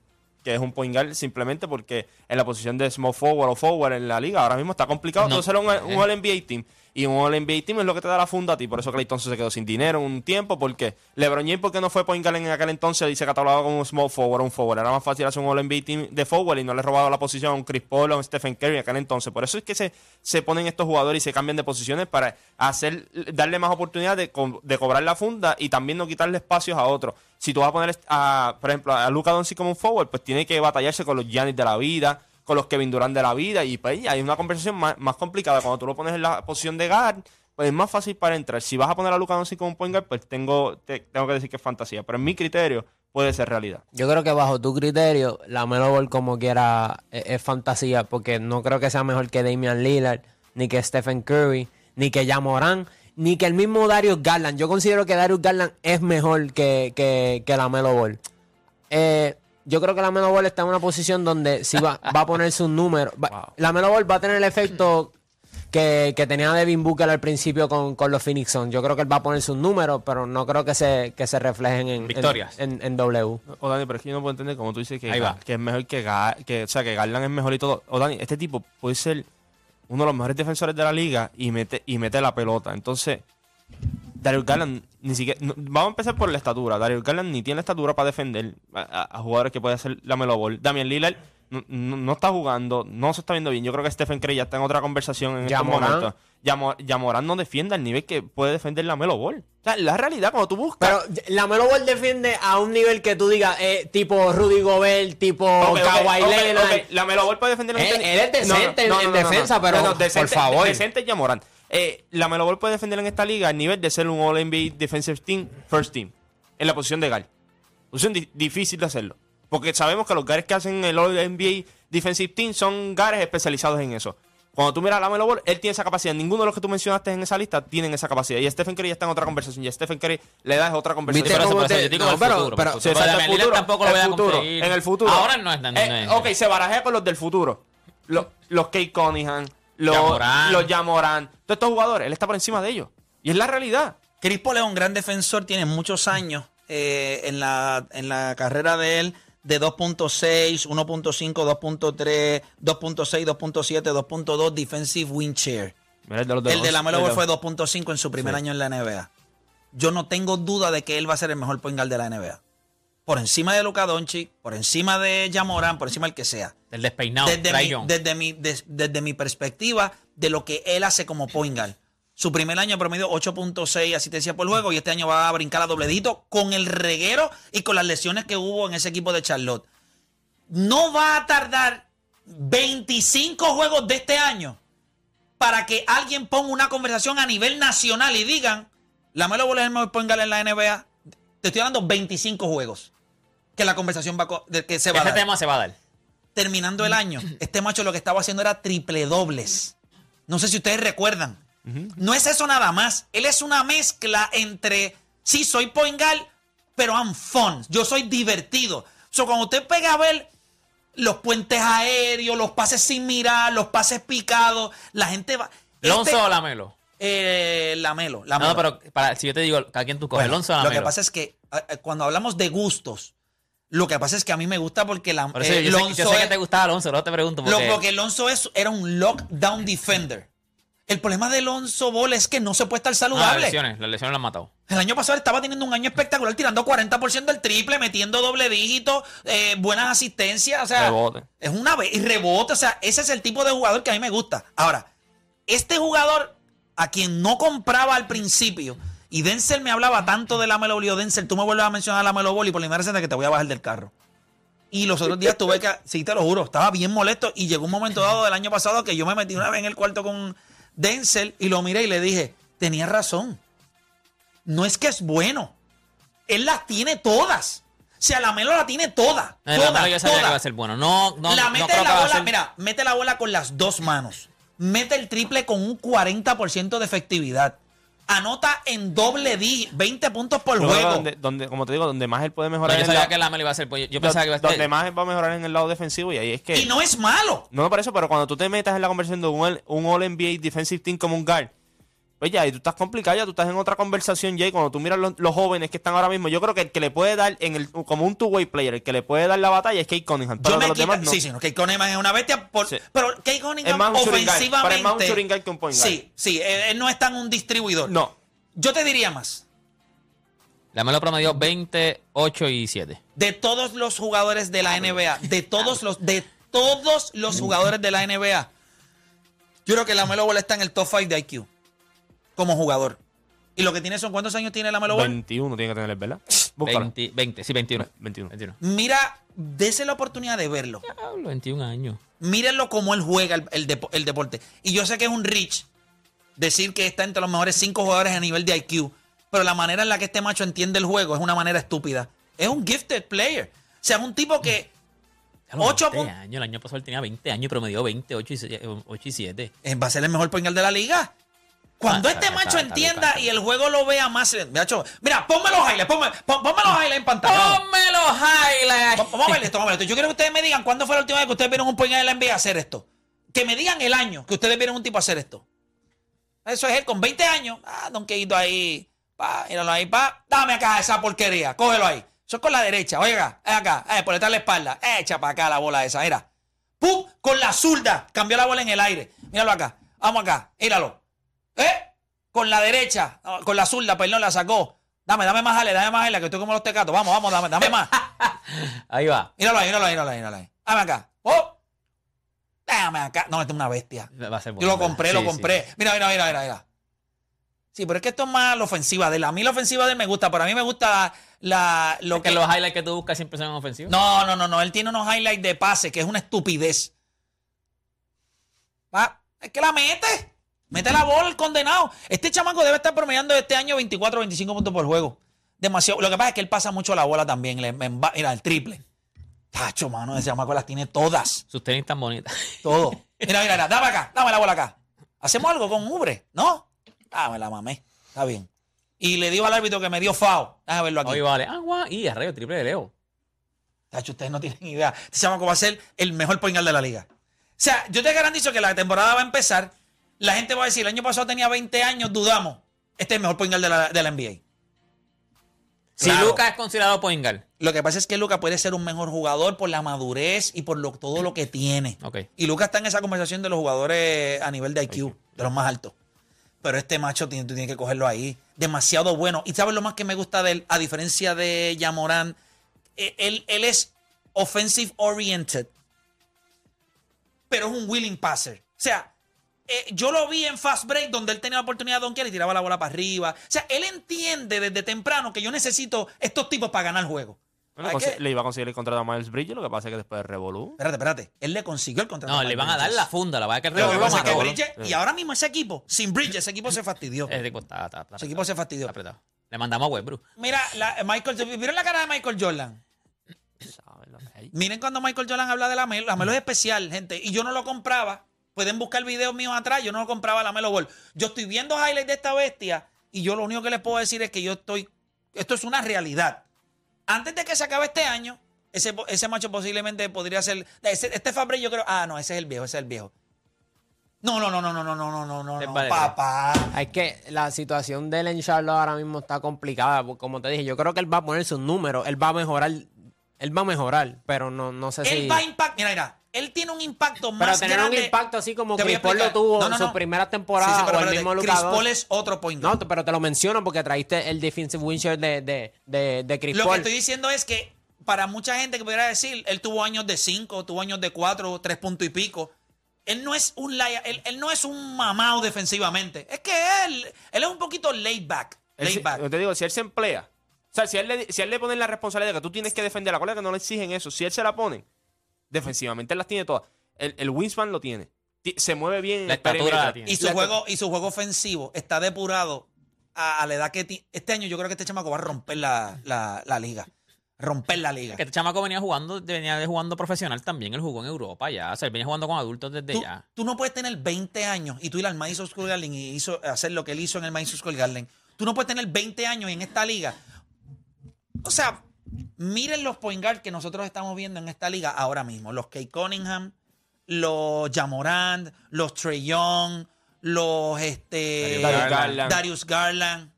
que es un point guard simplemente porque en la posición de small forward o forward en la liga ahora mismo está complicado No. entonces era un, un All-NBA team y un All-NBA team es lo que te da la funda a ti. Por eso Clay Thompson se quedó sin dinero un tiempo porque LeBron James porque no fue point guard en aquel entonces y se catalogaba como un small forward un forward. Era más fácil hacer un All-NBA team de forward y no le robaba la posición a Chris Paul o un Stephen Curry en aquel entonces. Por eso es que se, se ponen estos jugadores y se cambian de posiciones para hacer darle más oportunidad de, de cobrar la funda y también no quitarle espacios a otros. Si tú vas a poner, a, por ejemplo, a Luca Doncic como un forward, pues tiene que batallarse con los Giannis de la vida, con los Kevin Durant de la vida. Y pues hay una conversación más, complicada. Cuando tú lo pones en la posición de guard, pues es más fácil para entrar. Si vas a poner a Luka Doncic como un point pues tengo, te- tengo que decir que es fantasía. Pero en mi criterio puede ser realidad. Yo creo que bajo tu criterio, la Melo Ball como quiera es, es fantasía, porque no creo que sea mejor que Damian Lillard, ni que Stephen Curry, ni que Jamoran, ni que el mismo Darius Garland. Yo considero que Darius Garland es mejor que, que, que la Melo Ball. Eh, yo creo que la Melo Ball está en una posición donde sí va, va a ponerse un número. Va- La Melo Ball va a tener el efecto que, que tenía Devin Booker al principio con, con los Phoenix Suns. Yo creo que él va a ponerse un número, pero no creo que se, que se reflejen en, Victorias. en, en W. O Dani, pero es que yo no puedo entender como tú dices que, Ahí va. que es mejor que, que o sea que Garland es mejor y todo. O Dani, este tipo puede ser uno de los mejores defensores de la liga y mete y mete la pelota. Entonces, Darius Garland ni siquiera no- vamos a empezar por la estatura. Darius Garland ni tiene la estatura para defender a, a- a jugadores que puede hacer la Melo Ball. Damian Lillard no, no- no está jugando, no se está viendo bien. Yo creo que Stephen Curry ya está en otra conversación en estos momentos. Yamo- Yamoran no defiende al nivel que puede defender la Melo Ball. O sea, la realidad cuando tú buscas Pero la Melo Ball defiende a un nivel que tú digas, eh, tipo Rudy Gobert, tipo Ok, ok, Kawhi Leonard. La Melo Ball puede defender en Él- este- él es decente en- en defensa, pero, por favor. Decente es Yamoran. Eh, la Melo Ball puede defender en esta liga al nivel de ser un All NBA Defensive Team, First Team, en la posición de guard. Posición di- difícil de hacerlo. Porque sabemos que los guards que hacen el All NBA Defensive Team son guards especializados en eso. Cuando tú miras a la Melo Ball, él tiene esa capacidad. Ninguno de los que tú mencionaste en esa lista tienen esa capacidad. Y Stephen Curry ya está en otra conversación. Y a Stephen Curry le das otra conversación. ¿Viste Por eso, cómo por eso, te- yo digo no, el pero- futuro, pero- el futuro. Sí, exacto, Damian el Lillard futuro, tampoco lo el voy a futuro, conseguir. En el futuro. Ahora no es. No Eh, es- ok, se barajea con los del futuro. Los, los Kate Cunningham, los Yamoran. Todos estos jugadores, él está por encima de ellos. Y es la realidad. Chris Paul es un gran defensor, tiene muchos años eh, en, la, en la carrera de él de 2.6, 1.5, 2.3, 2.6, 2.7, 2.2 defensive win share. Mira, el de los de El de la Melo fue 2.5 en su primer Sí. año en la NBA. Yo no tengo duda de que él va a ser el mejor point guard de la NBA. Por encima de Luka Doncic, por encima de Jamoran, por encima del que sea. El despeinado. desde, mi, desde, mi, des- desde mi perspectiva de lo que él hace como point guard. Su primer año promedio 8.6 asistencia por juego y este año va a brincar a dobledito con el reguero y con las lesiones que hubo en ese equipo de Charlotte. No va a tardar 25 juegos de este año para que alguien ponga una conversación a nivel nacional y digan, la Melo Ball es el mejor point guard en la NBA. Te estoy hablando 25 juegos que la conversación va de que se va a dar tema se va a dar. terminando el año, este macho lo que estaba haciendo era triple dobles. No sé si ustedes recuerdan. No es eso nada más. Él es una mezcla entre, sí, soy point guard, pero I'm fun. Yo soy divertido. So, cuando usted pega a ver los puentes aéreos, los pases sin mirar, los pases picados, la gente va... ¿Lonzo Este- o Lamelo? Eh, Lamelo, Lamelo. No, pero para, si yo te digo, ¿a quién tú coges? Bueno, ¿Lonzo o lo Lamelo? que pasa es que eh, eh, cuando hablamos de gustos, lo que pasa es que a mí me gusta porque la, Por eso eh, yo, sé, yo que te gustaba Alonso, no te pregunto. Lo- Porque, porque Alonso es, era un lockdown defender. El problema de Alonso Ball es que no se puede estar Ah, las saludable. lesiones, las lesiones lo han matado. el año pasado estaba teniendo un año espectacular, tirando 40% del triple, metiendo doble dígito, eh, buenas asistencias. O sea, Rebote. es una vez. Rebote. O sea, ese es el tipo de jugador que a mí me gusta. Ahora, este jugador a quien no compraba al principio, y Denzel me hablaba tanto de la Melo Denzel, tú me vuelves a mencionar la Melo y por la primera vez que te voy a bajar del carro. Y los otros días tuve que, sí te lo juro, estaba bien molesto y llegó un momento dado del año pasado que yo me metí una vez en el cuarto con Denzel y lo miré y le dije, tenía razón. No es que es bueno. Él las tiene todas. O sea, la Melo la tiene toda. No, toda, Lamelo yo sabía toda. que iba a ser bueno. No, no, la no mete creo que la bola, ser- mira, mete la bola con las dos manos. Mete el triple con un 40% de efectividad. Anota en doble D, 20 puntos por Yo juego. Donde, donde, como te digo, donde más él puede No, mejorar yo es en sabía la- que Lamelo iba a ser. pues, Yo do- pensaba que iba a donde ser. más él va a mejorar en el lado defensivo y ahí es que Y no es malo. No, por eso, pero cuando tú te metas en la conversación de un, un All NBA Defensive Team como un guard, pues ya, y tú estás complicado, ya tú estás en otra conversación ya, y cuando tú miras los, los jóvenes que están ahora mismo, yo creo que el que le puede dar, en el como un two-way player, el que le puede dar la batalla es Kate Cunningham. Pero Yo me los quita- demás no. Sí, sí, no, Kate Cunningham es una bestia. por- Sí. Pero Kate Cunningham Es más un ofensivamente. pero es más un que un point guard. Sí, sí, él, él no es tan un distribuidor. No. Yo te diría más. Lamelo promedió 20, 8 y 7. De todos los jugadores de la NBA, de todos los, de todos los jugadores de la NBA, yo creo que la Melo Ball está en el top 5 de IQ como jugador. Y lo que tiene son cuántos años tiene la Melo Ball? 21 tiene que tener, ¿verdad? Búscalo. 20, 20, sí, 21. 21. 21. Mira, dese la oportunidad de verlo. Diablo, 21 años. Mírenlo como él juega el, el depo- el deporte. Y yo sé que es un rich decir que está entre los mejores cinco jugadores a nivel de IQ, pero la manera en la que este macho entiende el juego es una manera estúpida. Es un gifted player. O sea, es un tipo que Diablo, Ocho 20 pun- años. El año pasado él tenía 20 años y promedió 20, 8 y, se- 8 y 7. eh, va a ser el mejor point guard de la liga. Cuando este macho entienda y el juego lo vea más. Macho, mira, ponme los highlights, ponme, pon- ponme los highlights en pantalla. ¡Ponme los highlights! Va- Vamos a ver esto, vamos a ver esto. Yo quiero que ustedes me digan cuándo fue la última vez que ustedes vieron un point de la NBA hacer esto. Que me digan el año que ustedes vieron un tipo hacer esto. Eso es él con 20 años. Ah, donqueito ahí. Pa, míralo ahí, pa. Dame acá esa porquería. Cógelo ahí. Eso es con la derecha. Oiga, acá. Eh, por detrás de la espalda. Echa para acá la bola esa. Mira. ¡Pum! Con la zurda. Cambió la bola en el aire. Míralo acá. Vamos acá. Míralo. ¿Eh? Con la derecha. Con la zurda, perdón, la sacó. Dame, dame más jale, dame más jale, que estoy como los tecatos. Vamos, vamos, dame, dame más. Ahí va. Míralo ahí, míralo ahí, míralo ahí, míralo ahí. Dame acá. ¡Oh! Dame acá. No, este es una bestia. Va a ser Yo lo compré, sí, lo sí. compré. Mira, mira, mira, mira, mira. Sí, pero es que esto es más la ofensiva de él. A mí la ofensiva de él me gusta, pero a mí me gusta la, lo Es que... que los highlights que tú buscas siempre son ofensivos. No, no, no, no. Él tiene unos highlights de pase que es una estupidez. Va, es que la mete. Mete la bola el condenado. Este chamaco debe estar promediando este año 24 o 25 puntos por juego. Demasiado. Lo que pasa es que él pasa mucho la bola también. Le- mira, el triple. Tacho, mano, ese chamaco las tiene todas. Sus tenis tan bonitas. Todo. Mira, mira, mira, dame acá, dame la bola acá. ¿Hacemos algo con Ubre? ¿No? Ah, me la mamé. Está bien. Y le digo al árbitro que me dio FAO. Déjame verlo aquí. Hoy vale. Agua y arreo, triple de Leo. Tacho, ustedes no tienen idea. Este chamaco va a ser el mejor point guard de la liga. O sea, yo te garantizo que la temporada va a empezar. La gente va a decir, el año pasado tenía 20 años, dudamos. Este es el mejor point guard de la, de la NBA. Si. Lucas es considerado point guard. Lo que pasa es que Lucas puede ser un mejor jugador por la madurez y por lo, todo lo que tiene. Ok. Y Lucas está en esa conversación de los jugadores a nivel de IQ, de los más altos. Pero este macho tiene, tú tienes que cogerlo ahí. Demasiado bueno. Y sabes lo más que me gusta de él, a diferencia de Yamorán, él, él es offensive oriented, pero es un willing passer. O sea, eh, yo lo vi en fast break donde él tenía la oportunidad de donkear y tiraba la bola para arriba. O sea, él entiende desde temprano que yo necesito estos tipos para ganar el juego. Bueno, le iba a conseguir el contrato a Miles Bridges, lo que pasa es que después de Revolú. Espérate, espérate. Él le consiguió el contrato. No, le van a dar la funda. La va a que Lo que Revolú pasa es que. Bridges- y ahora mismo ese equipo, sin Bridges, ese equipo se fastidió. Ese tipo está, está, está Ese equipo se fastidió. está apretado. Le mandamos a Westbrook. Mira, la, Michael, ¿vieron la cara de Michael Jordan? ¿sabes lo? Miren cuando Michael Jordan habla de la Melo. La Melo es especial, gente. Y yo no lo compraba. Pueden buscar videos míos atrás. Yo no lo compraba la Melo Ball. Yo estoy viendo highlights de esta bestia. Y yo lo único que les puedo decir es que yo estoy. Esto es una realidad. Antes de que se acabe este año, ese, ese macho posiblemente podría ser. ese- este Fabre, yo creo. Ah, no, ese es el viejo, ese es el viejo. No, no, no, no, no, no, no, no, no, no, papá. Es que la situación de él en Charlotte ahora mismo está complicada. Como te dije, yo creo que él va a poner sus números. Él va a mejorar. Él va a mejorar, pero no, no sé si. Él va a impactar. Mira, mira. Él tiene un impacto pero más tener grande. un impacto así como que a Paul lo tuvo No, no, en sus no. primeras Sí, temporadas sí, pero o el espérate, mismo Chris Paul es otro point guard. No, pero te lo menciono porque trajiste el defensive win share de, de, de, de Chris Lo que Paul. estoy diciendo es que para mucha gente que pudiera decir, él tuvo años de 5, tuvo años de 4, 3 puntos y pico. Él no es un laya- él, él no es un mamado defensivamente. Es que él, él es un poquito laid back. Laid back. yo te digo, si él se emplea, o sea, si a él le, si a él le ponen la responsabilidad de que tú tienes que defender la cola, que no le exigen eso, si él se la pone, defensivamente él las tiene todas. El, el wingspan lo tiene. Ti- Se mueve bien en La el estatura la tiene. Y su La- juego, y su juego ofensivo está depurado a, a la edad que tiene. Este año yo creo que este chamaco va a romper la, la- la liga. Romper la liga. Que este chamaco venía jugando, venía de jugando profesional también. Él jugó en Europa ya. O sea, él venía jugando con adultos desde Tú, ya. tú no puedes tener 20 años y tú ir al Madison Square Garden y hizo, hacer lo que él hizo en el Madison Square Garden. Tú no puedes tener 20 años en esta liga. O sea, miren los point guard que nosotros estamos viendo en esta liga ahora mismo. Los Kay Cunningham, los Jamorand, los Trey Young, los este, Darius Garland. Darius Garland.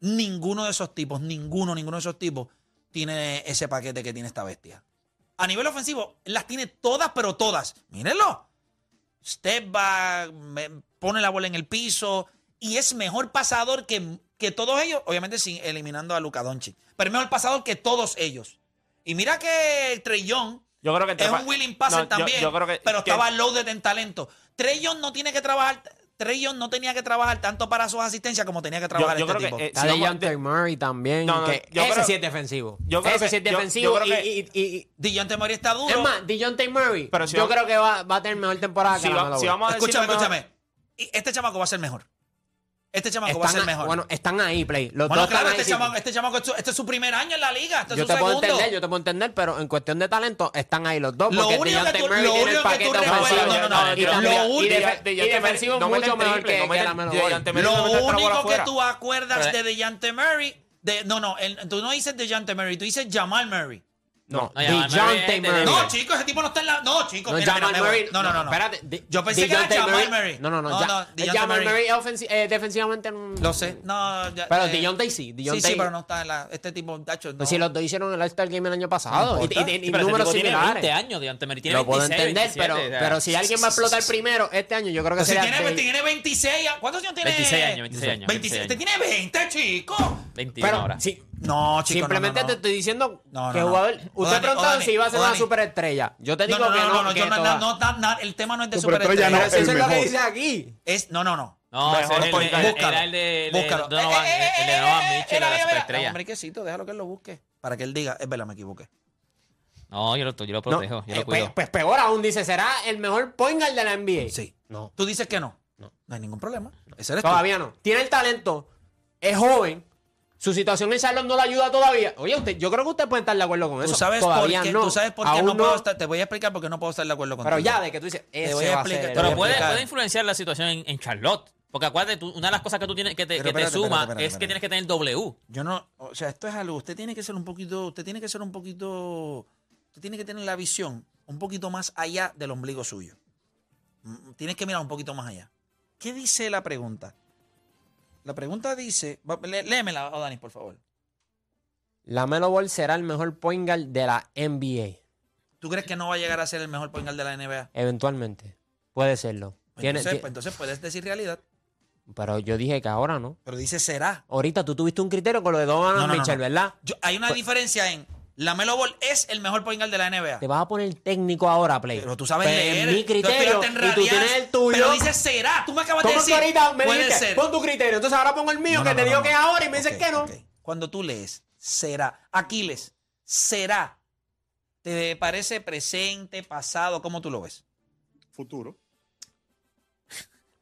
Ninguno de esos tipos, ninguno, ninguno de esos tipos tiene ese paquete que tiene esta bestia. A nivel ofensivo, las tiene todas, pero todas. Mírenlo. Step back, pone la bola en el piso y es mejor pasador que, que todos ellos, obviamente sin eliminando a Luka Doncic, pero es mejor pasador que todos ellos. Y mira que Trey Young Yo creo que es un willing passer No, yo- también, yo creo que- pero que- estaba loaded en talento. Trey Young no tiene que trabajar Trey Young no tenía que trabajar tanto para sus asistencias como tenía que trabajar yo este creo que, tipo. eh, Está si de Murray también. No, no, que yo ese creo- sí es defensivo. yo creo ese que- sí es yo- yo defensivo. creo que- y, y, y- Murray está duro. es más, Dejounte Murray, Pero si yo vamos- creo que va, va a tener mejor temporada Si que va- la Melo si Ball. vamos a escúchame, mejor- escúchame. Este chamaco va a ser mejor. Este chamaco va a ser Están, mejor. bueno, están ahí, Play. Los Bueno, dos claro, están ahí. este sí. chamaco, este chamaco, esto- este es su primer año en la liga. Este es yo su te puedo segundo. entender, yo te puedo entender, pero en cuestión de talento están ahí los dos. Lo único que tú- lo único que recuerdas- no, no, no, y lo único- defensivo mucho mejor que, Lo único que tú acuerdas de DeJounte Murray, de, no, no, tú no dices DeJounte Murray, tú dices Jamal Murray. No, No, Dejounte Murray. No, chicos, ese tipo no está en la. No, chicos, No, mira. Murray. No, no, no. no. Espérate. De- Yo pensé que era Dejounte Jamal Murray. No, no, no. No, ya- no, Dejounte Jamal Murray. Eh, defensivamente. un- Lo sé. No, ya, Pero eh, Dejounte sí. Sí, Dejounte sí, pero no está en la. Este tipo, tacho, no. Pues si los dos hicieron el All-Star Game el año pasado. No y, y- y Sí, pero ese números tipo tiene similares. 20 años, de Murray tiene Lo puedo 26, entender, 27, pero, sea, pero si alguien va a explotar primero este año, yo creo que Pues si sería. tiene, de- tiene 26. ¿Cuántos años tiene? 26 años, 26 años, 26. 26 Este tiene 20, chico. 21 pero ahora. sí, No, chico. simplemente no, no, te estoy diciendo No, que jugador. Usted Dani, si iba a ser una superestrella. Yo te No, digo no, que no, no. no, no, que no, toda- no, no, no, el tema no es de Superestrella eso es lo que dice aquí. Es, no, no, no. No, Mejor el, el- era el de, de Búscalo. Donovan, Eh, eh, el de eh, Donovan eh, Mitchell, era, la superestrella. Hombre, quesito, déjalo que él lo busque. Para que él diga, es verdad, me equivoqué. No, yo lo, yo lo No, protejo, yo lo pues, cuido. pues peor aún, dice, ¿será el mejor point de la NBA? Sí. No, ¿Tú dices que no? No. No hay ningún problema. Ese eres tú. todavía no. Tiene el talento, es joven, su situación en Charlotte no le ayuda todavía. Oye, usted, yo creo que usted puede estar de acuerdo con eso. ¿Tú sabes, por qué, no. tú sabes por qué no puedo estar? Te voy a explicar por qué no puedo estar de acuerdo contigo. Pero ya, de que tú dices, ese voy a va a ser voy Pero a puede, explicar. puede influenciar la situación en, en Charlotte. Porque acuérdate, tú- una de las cosas que tú tienes que te, que te espérate, suma espérate, espérate, es que tienes que tener W. Yo no, o sea, esto es algo, usted tiene que ser un poquito, usted tiene que ser un poquito, usted tiene que tener la visión un poquito más allá del ombligo suyo. Mm, Tienes que mirar un poquito más allá. ¿Qué dice la pregunta? La pregunta dice, lé- léemela, oh, Dani, por favor. La Melo Ball será el mejor point guard de la NBA. ¿Tú crees que no va a llegar a ser el mejor point guard de la NBA? Eventualmente. Puede serlo. Pues Tiene- entonces, pues entonces puedes decir realidad, pero yo dije que ahora no. pero dice será. Ahorita tú tuviste un criterio con lo de Donovan No, no, Mitchell, no. ¿verdad? Yo- hay una diferencia en la Melo Ball es el mejor point guard de la NBA. Te vas a poner técnico ahora, Play. Pero tú sabes Pues, leer. mi criterio y tú tienes el tuyo. Pero dice será. Tú me acabas de ¿Cómo que decir. ahorita me puede dijiste? ser. Pon tu criterio. Entonces ahora pongo el mío No, que no, te no, digo no. que es ahora y me dices Ok, que no. Cuando tú lees será, Aquiles, será, ¿te parece presente, pasado? ¿Cómo tú lo ves? Futuro.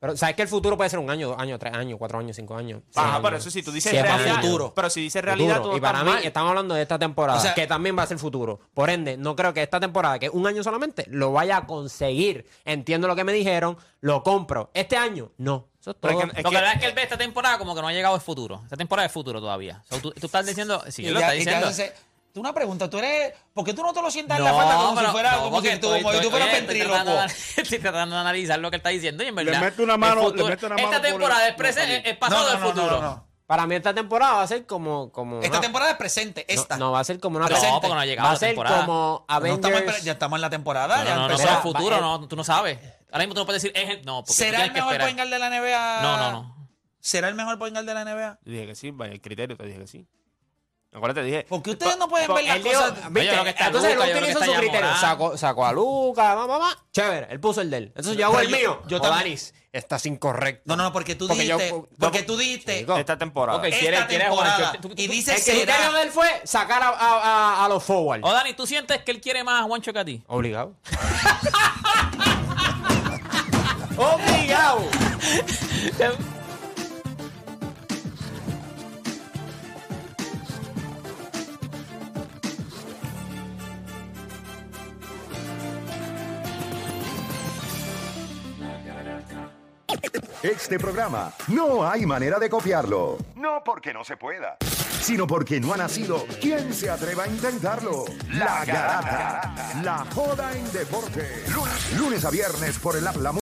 Pero sabes que el futuro puede ser un año, dos años, tres años, cuatro años, cinco años. Ajá, años. pero eso sí, tú dices realidad. futuro. Pero si dices realidad, Futuro. Y para estás mí mal. estamos hablando de esta temporada, O sea- que también va a ser futuro. Por ende, no creo que esta temporada, que es un año solamente, lo vaya a conseguir. Entiendo lo que me dijeron, lo compro. Este año, no. Eso es todo. Pero es que- Lo que la verdad es que él ve esta temporada como que no ha llegado al futuro. Esta temporada es futuro todavía. So, tú, tú estás diciendo, sí, Y él lo ya- está y te diciendo. Tú una pregunta, tú eres, ¿por qué tú no te lo sientas en la falda como pero- si fuera, no, como si tú, estoy- como si tú fueras oye, estoy tratando de- analizar lo que está diciendo y en verdad. mete una el mano- futuro- le mete una mano Esta por temporada el- es, presente, no, es pasado No, del no, no, futuro. no, no, no. Para mí esta temporada va a ser como... como Esta una- temporada es presente, no, esta. No, va a ser como una... No, Presente. porque no ha llegado va a la ser temporada. como No estamos en Avengers... ya estamos en la temporada, No, ya no, no, no, el futuro va- no, tú no sabes. Ahora mismo tú no puedes decir, es el- no, porque ¿Será el mejor point guard de la NBA? No, no, no. ¿Será el mejor point guard de la NBA? Yo dije que sí, vaya, el criterio te dije que sí. Acuérdate, dije. Porque ustedes no pueden ver las cosas. ¿viste? Yo creo que está Entonces Luka, él yo creo que utilizó está su criterio. Sacó, sacó a Luca, mamá, mamá. Chévere, él puso el de él. Entonces yo hago Pero el yo- mío. yo Oh, también- Danis, estás incorrecto. No, no, no, porque tú Porque yo- dijiste, porque tú dijiste chico. Esta temporada. Ok, esta quieres temporada Juancho, tú- tú- y tú- dice El criterio será. de él fue sacar a, a, a, a los forward. O Dani, ¿tú sientes que él quiere más a Juancho que a ti? Obligado. Obligado. Este programa no hay manera de copiarlo. No porque no se pueda, sino porque no ha nacido. ¿Quién se atreva a intentarlo? La Garata. La joda en deporte. Lunes, lunes a viernes por el app La